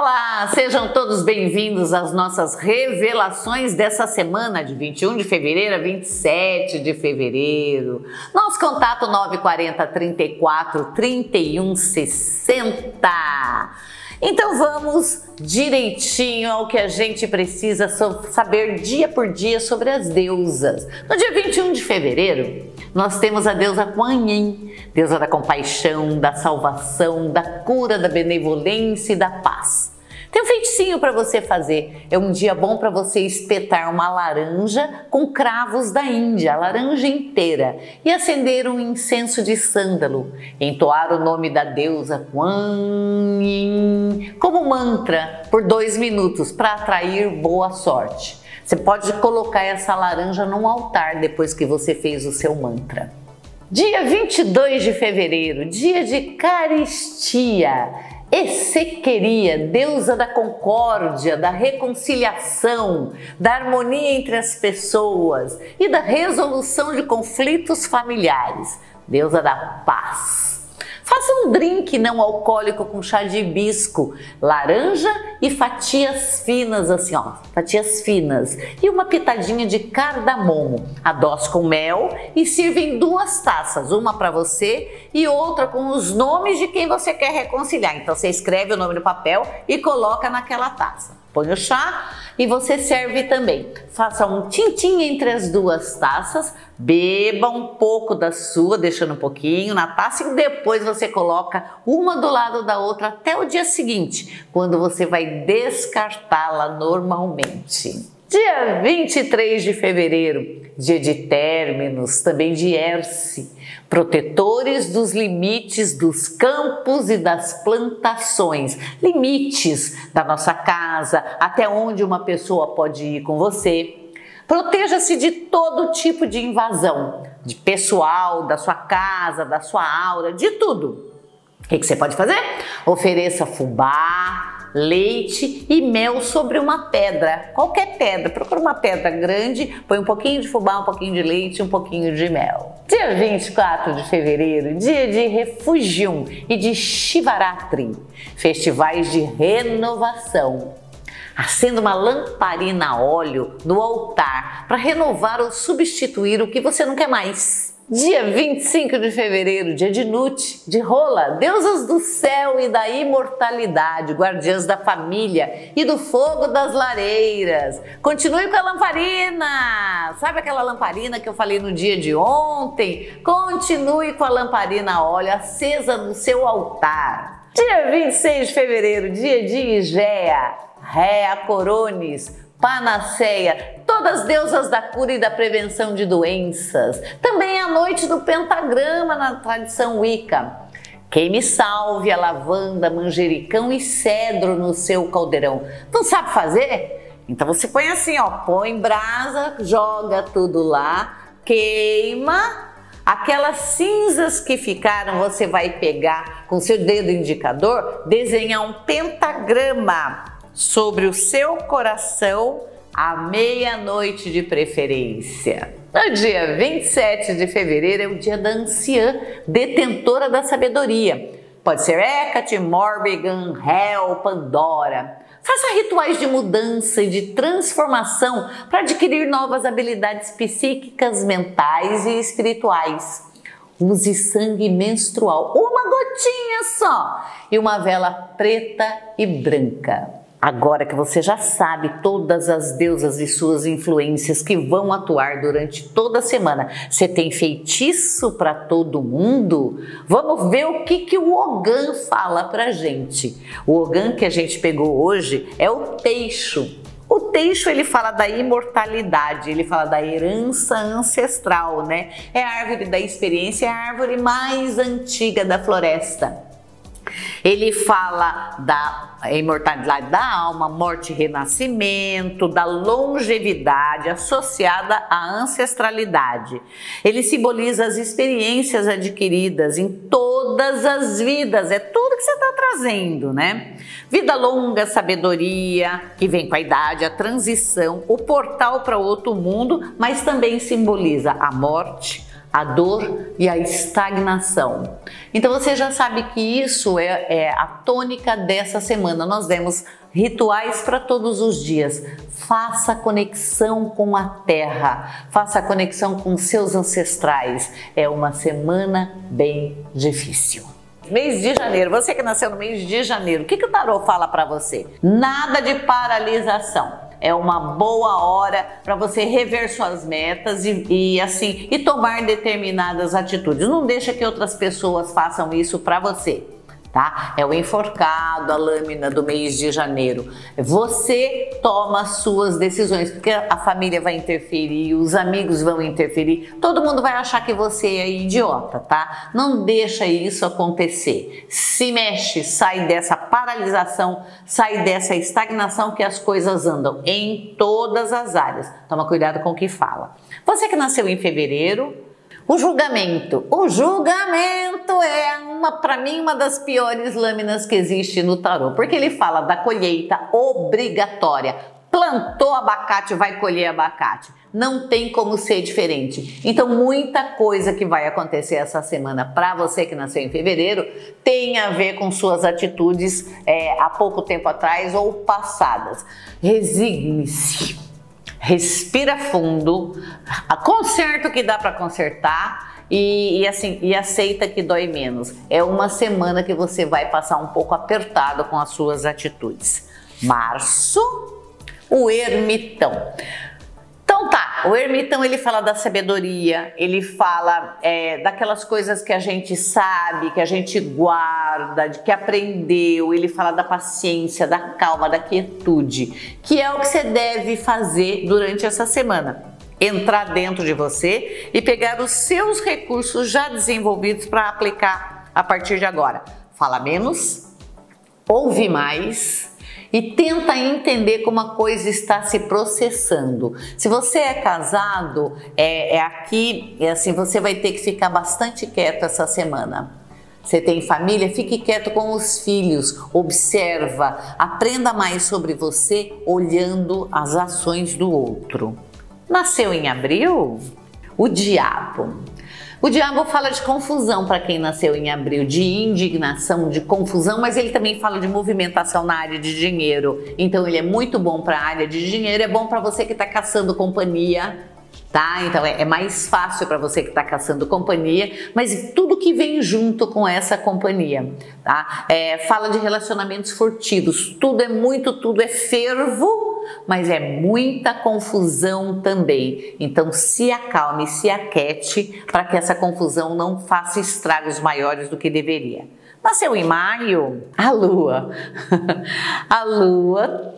Olá, sejam todos bem-vindos às nossas revelações dessa semana de 21 de fevereiro a 27 de fevereiro. Nosso contato 940 34 31 60. Então vamos direitinho ao que a gente precisa saber dia por dia sobre as deusas. No dia 21 de fevereiro, nós temos a deusa Kuan Yin, deusa da compaixão, da salvação, da cura, da benevolência e da paz. Feiticinho para você fazer. É um dia bom para você espetar uma laranja com cravos da Índia, a laranja inteira, e acender um incenso de sândalo. Entoar o nome da deusa Kuan Yin como mantra por dois minutos para atrair boa sorte. Você pode colocar essa laranja num altar depois que você fez o seu mantra. Dia 22 de fevereiro, dia de caristia. Essequeria, deusa da concórdia, da reconciliação, da harmonia entre as pessoas e da resolução de conflitos familiares, deusa da paz. Faça um drink não alcoólico com chá de hibisco, laranja e fatias finas, assim, ó, fatias finas, e uma pitadinha de cardamomo. Adoce com mel e sirva em duas taças, uma para você e outra com os nomes de quem você quer reconciliar. Então você escreve o nome no papel e coloca naquela taça põe o chá e você serve também. Faça um tintim entre as duas taças, beba um pouco da sua, deixando um pouquinho na taça e depois você coloca uma do lado da outra até o dia seguinte, quando você vai descartá-la normalmente. Dia 23 de fevereiro, dia de términos, também de Erce, protetores dos limites dos campos e das plantações, limites da nossa casa, até onde uma pessoa pode ir com você. Proteja-se de todo tipo de invasão, de pessoal, da sua casa, da sua aura, de tudo. O que você pode fazer? Ofereça fubá, leite e mel sobre uma pedra, qualquer pedra. Procura uma pedra grande, põe um pouquinho de fubá, um pouquinho de leite, um pouquinho de mel. Dia 24 de fevereiro, dia de Refugium e de Shivaratri, festivais de renovação. Acenda uma lamparina a óleo no altar para renovar ou substituir o que você não quer mais. Dia 25 de fevereiro, dia de Nut, de Rola, deusas do céu e da imortalidade, guardiãs da família e do fogo das lareiras. Continue com a lamparina! Sabe aquela lamparina que eu falei no dia de ontem? Continue com a lamparina a óleo acesa no seu altar. Dia 26 de fevereiro, dia de Igéia, Réa Corones, Panaceia, todas deusas da cura e da prevenção de doenças. Também a noite do pentagrama na tradição Wicca. Queime salve, a lavanda, manjericão e cedro no seu caldeirão. Não sabe fazer? Então você põe assim, ó, põe brasa, joga tudo lá, queima, Aquelas cinzas que ficaram, você vai pegar com seu dedo indicador, desenhar um pentagrama sobre o seu coração à meia-noite de preferência. No dia 27 de fevereiro é o dia da anciã, detentora da sabedoria. Pode ser Hecate, Morbigan, Hel, Pandora. Faça rituais de mudança e de transformação para adquirir novas habilidades psíquicas, mentais e espirituais. Use sangue menstrual, uma gotinha só, e uma vela preta e branca. Agora que você já sabe todas as deusas e suas influências que vão atuar durante toda a semana, você tem feitiço para todo mundo? Vamos ver o que, que o Ogan fala para gente. O Ogan que a gente pegou hoje é o teixo. O teixo ele fala da imortalidade, ele fala da herança ancestral, né? É a árvore da experiência, é a árvore mais antiga da floresta. Ele fala da imortalidade da alma, morte e renascimento, da longevidade associada à ancestralidade. Ele simboliza as experiências adquiridas em todas as vidas, é tudo que você está trazendo, né? Vida longa, sabedoria, que vem com a idade, a transição, o portal para outro mundo, mas também simboliza a morte, a dor e a estagnação. Então você já sabe que isso é, é a tônica dessa semana. Nós demos rituais para todos os dias. Faça conexão com a terra, faça conexão com seus ancestrais. É uma semana bem difícil. Mês de janeiro, você que nasceu no mês de janeiro, o que, que o tarô fala para você? Nada de paralisação é uma boa hora para você rever suas metas e, e, assim e tomar determinadas atitudes. Não deixa que outras pessoas façam isso para você tá? É o enforcado, a lâmina do mês de janeiro. Você toma suas decisões, porque a família vai interferir, os amigos vão interferir, todo mundo vai achar que você é idiota, tá? Não deixa isso acontecer. Se mexe, sai dessa paralisação, sai dessa estagnação que as coisas andam em todas as áreas. Toma cuidado com o que fala. Você que nasceu em fevereiro, o julgamento. O julgamento é uma, para mim, uma das piores lâminas que existe no tarô, porque ele fala da colheita obrigatória. Plantou abacate, vai colher abacate. Não tem como ser diferente. Então, muita coisa que vai acontecer essa semana para você que nasceu em fevereiro tem a ver com suas atitudes é, há pouco tempo atrás ou passadas. Resigne-se respira fundo, conserta o que dá para consertar e, e, assim e aceita que dói menos. É uma semana que você vai passar um pouco apertado com as suas atitudes. Março, o ermitão. Então tá, o ermitão ele fala da sabedoria, ele fala é, daquelas coisas que a gente sabe, que a gente guarda, de que aprendeu, ele fala da paciência, da calma, da quietude, que é o que você deve fazer durante essa semana. Entrar dentro de você e pegar os seus recursos já desenvolvidos para aplicar a partir de agora. Fala menos, ouve mais e tenta entender como a coisa está se processando. Se você é casado, é, é aqui, é assim, você vai ter que ficar bastante quieto essa semana. Você tem família? Fique quieto com os filhos, observa, aprenda mais sobre você olhando as ações do outro. Nasceu em abril? O diabo. O diabo fala de confusão para quem nasceu em abril, de indignação, de confusão, mas ele também fala de movimentação na área de dinheiro. Então ele é muito bom para a área de dinheiro, é bom para você que está caçando companhia, tá? Então é, é mais fácil para você que está caçando companhia, mas tudo que vem junto com essa companhia, tá? É, fala de relacionamentos furtivos, tudo é muito, tudo é fervo mas é muita confusão também. Então se acalme, se aquete para que essa confusão não faça estragos maiores do que deveria. Nasceu em maio, a lua. a lua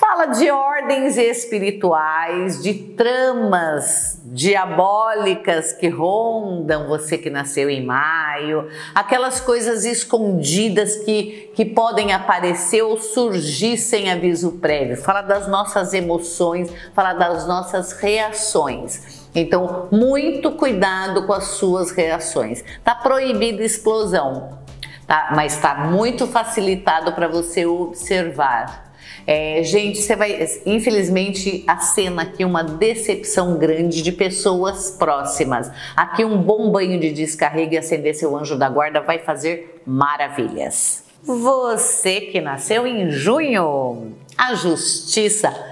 Fala de ordens espirituais, de tramas diabólicas que rondam você que nasceu em maio, aquelas coisas escondidas que, que podem aparecer ou surgir sem aviso prévio. Fala das nossas emoções, fala das nossas reações. Então, muito cuidado com as suas reações. Tá proibida explosão, tá? mas está muito facilitado para você observar é, gente, você vai, infelizmente, a cena aqui uma decepção grande de pessoas próximas. Aqui um bom banho de descarrego e acender seu anjo da guarda vai fazer maravilhas. Você que nasceu em junho, a justiça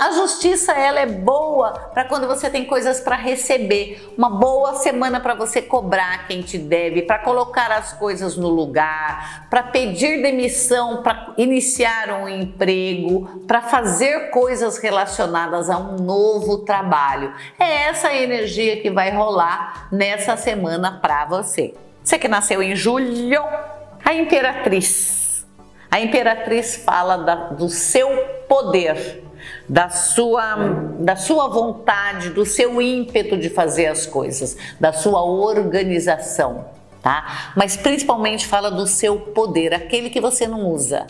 a justiça ela é boa para quando você tem coisas para receber, uma boa semana para você cobrar quem te deve, para colocar as coisas no lugar, para pedir demissão, para iniciar um emprego, para fazer coisas relacionadas a um novo trabalho. É essa energia que vai rolar nessa semana para você. Você que nasceu em julho, a imperatriz. A imperatriz fala da, do seu poder da sua, da sua vontade, do seu ímpeto de fazer as coisas, da sua organização, tá? Mas principalmente fala do seu poder, aquele que você não usa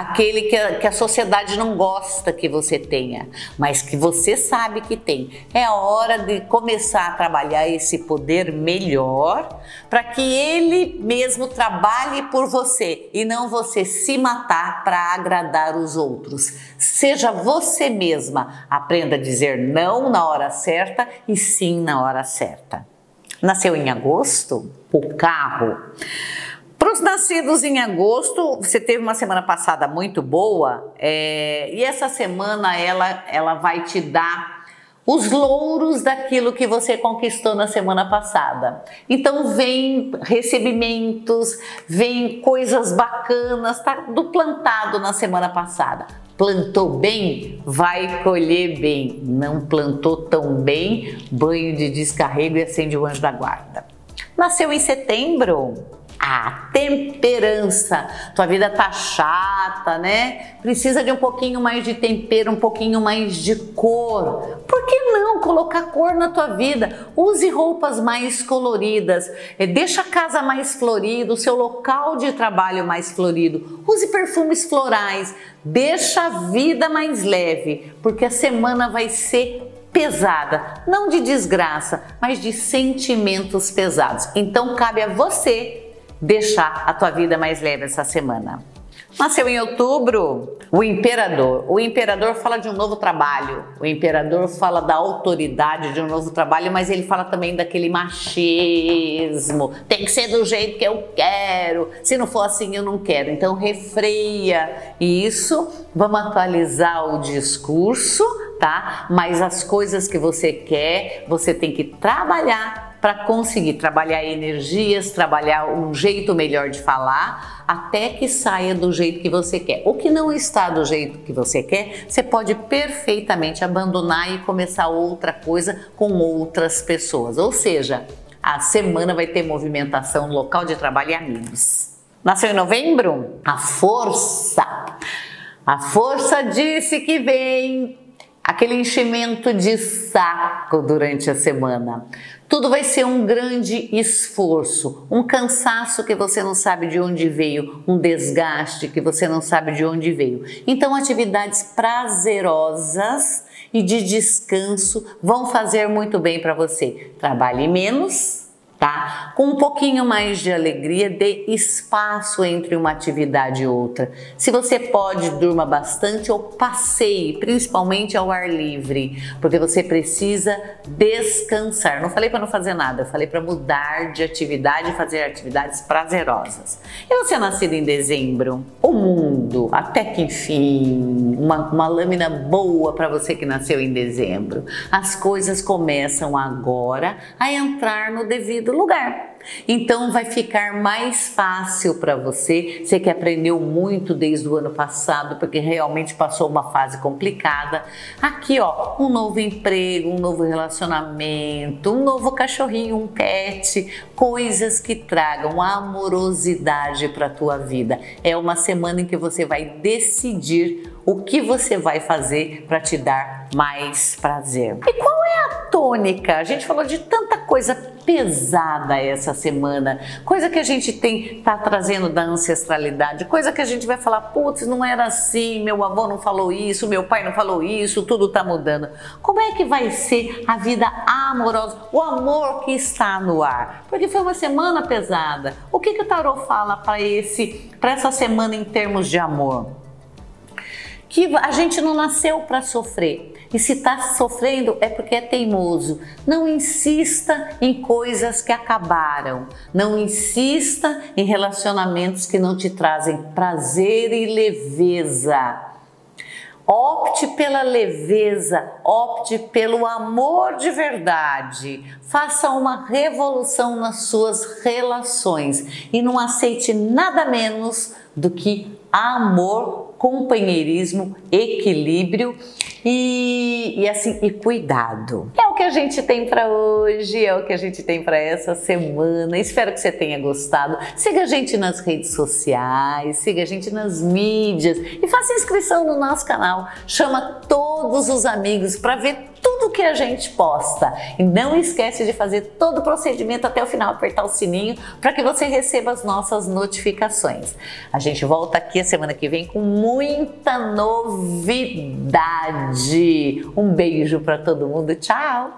aquele que a, que a sociedade não gosta que você tenha, mas que você sabe que tem. É hora de começar a trabalhar esse poder melhor para que ele mesmo trabalhe por você e não você se matar para agradar os outros. Seja você mesma, aprenda a dizer não na hora certa e sim na hora certa. Nasceu em agosto? O carro. Para os nascidos em agosto, você teve uma semana passada muito boa é, e essa semana ela, ela vai te dar os louros daquilo que você conquistou na semana passada. Então vem recebimentos, vem coisas bacanas, tá do plantado na semana passada. Plantou bem, vai colher bem. Não plantou tão bem, banho de descarrego e acende o anjo da guarda. Nasceu em setembro, a temperança. Tua vida tá chata, né? Precisa de um pouquinho mais de tempero, um pouquinho mais de cor. Por que não colocar cor na tua vida? Use roupas mais coloridas, é, deixa a casa mais florida, o seu local de trabalho mais florido. Use perfumes florais, deixa a vida mais leve, porque a semana vai ser pesada, não de desgraça, mas de sentimentos pesados. Então cabe a você deixar a tua vida mais leve essa semana. Nasceu em outubro o imperador. O imperador fala de um novo trabalho. O imperador fala da autoridade de um novo trabalho, mas ele fala também daquele machismo. Tem que ser do jeito que eu quero. Se não for assim, eu não quero. Então refreia isso. Vamos atualizar o discurso, tá? Mas as coisas que você quer, você tem que trabalhar para conseguir trabalhar energias, trabalhar um jeito melhor de falar, até que saia do jeito que você quer. O que não está do jeito que você quer, você pode perfeitamente abandonar e começar outra coisa com outras pessoas. Ou seja, a semana vai ter movimentação local de trabalho e amigos. Nasceu em novembro? A força. A força disse que vem aquele enchimento de saco durante a semana. Tudo vai ser um grande esforço, um cansaço que você não sabe de onde veio, um desgaste que você não sabe de onde veio. Então, atividades prazerosas e de descanso vão fazer muito bem para você. Trabalhe menos tá? Com um pouquinho mais de alegria, dê espaço entre uma atividade e outra. Se você pode, durma bastante ou passeie, principalmente ao ar livre, porque você precisa descansar. Não falei para não fazer nada, falei para mudar de atividade e fazer atividades prazerosas. E você é nascido em dezembro? O mundo, até que enfim, uma, uma lâmina boa para você que nasceu em dezembro. As coisas começam agora a entrar no devido devido lugar. Então vai ficar mais fácil para você, você que aprendeu muito desde o ano passado, porque realmente passou uma fase complicada. Aqui, ó, um novo emprego, um novo relacionamento, um novo cachorrinho, um pet, coisas que tragam amorosidade para tua vida. É uma semana em que você vai decidir o que você vai fazer para te dar mais prazer. E qual é a tônica? A gente falou de tanta coisa pesada essa semana, coisa que a gente tem tá trazendo da ancestralidade, coisa que a gente vai falar, putz, não era assim, meu avô não falou isso, meu pai não falou isso, tudo tá mudando. Como é que vai ser a vida amorosa, o amor que está no ar? Porque foi uma semana pesada. O que que o tarot fala para esse para essa semana em termos de amor? Que a gente não nasceu para sofrer. E se está sofrendo é porque é teimoso. Não insista em coisas que acabaram. Não insista em relacionamentos que não te trazem prazer e leveza. Opte pela leveza, opte pelo amor de verdade. Faça uma revolução nas suas relações e não aceite nada menos do que amor companheirismo, equilíbrio e, e assim e cuidado. É o que a gente tem para hoje, é o que a gente tem para essa semana. Espero que você tenha gostado. Siga a gente nas redes sociais, siga a gente nas mídias e faça inscrição no nosso canal. Chama todos os amigos para ver tudo que a gente posta. E não esquece de fazer todo o procedimento até o final, apertar o sininho para que você receba as nossas notificações. A gente volta aqui a semana que vem com muita novidade. Um beijo para todo mundo. Tchau.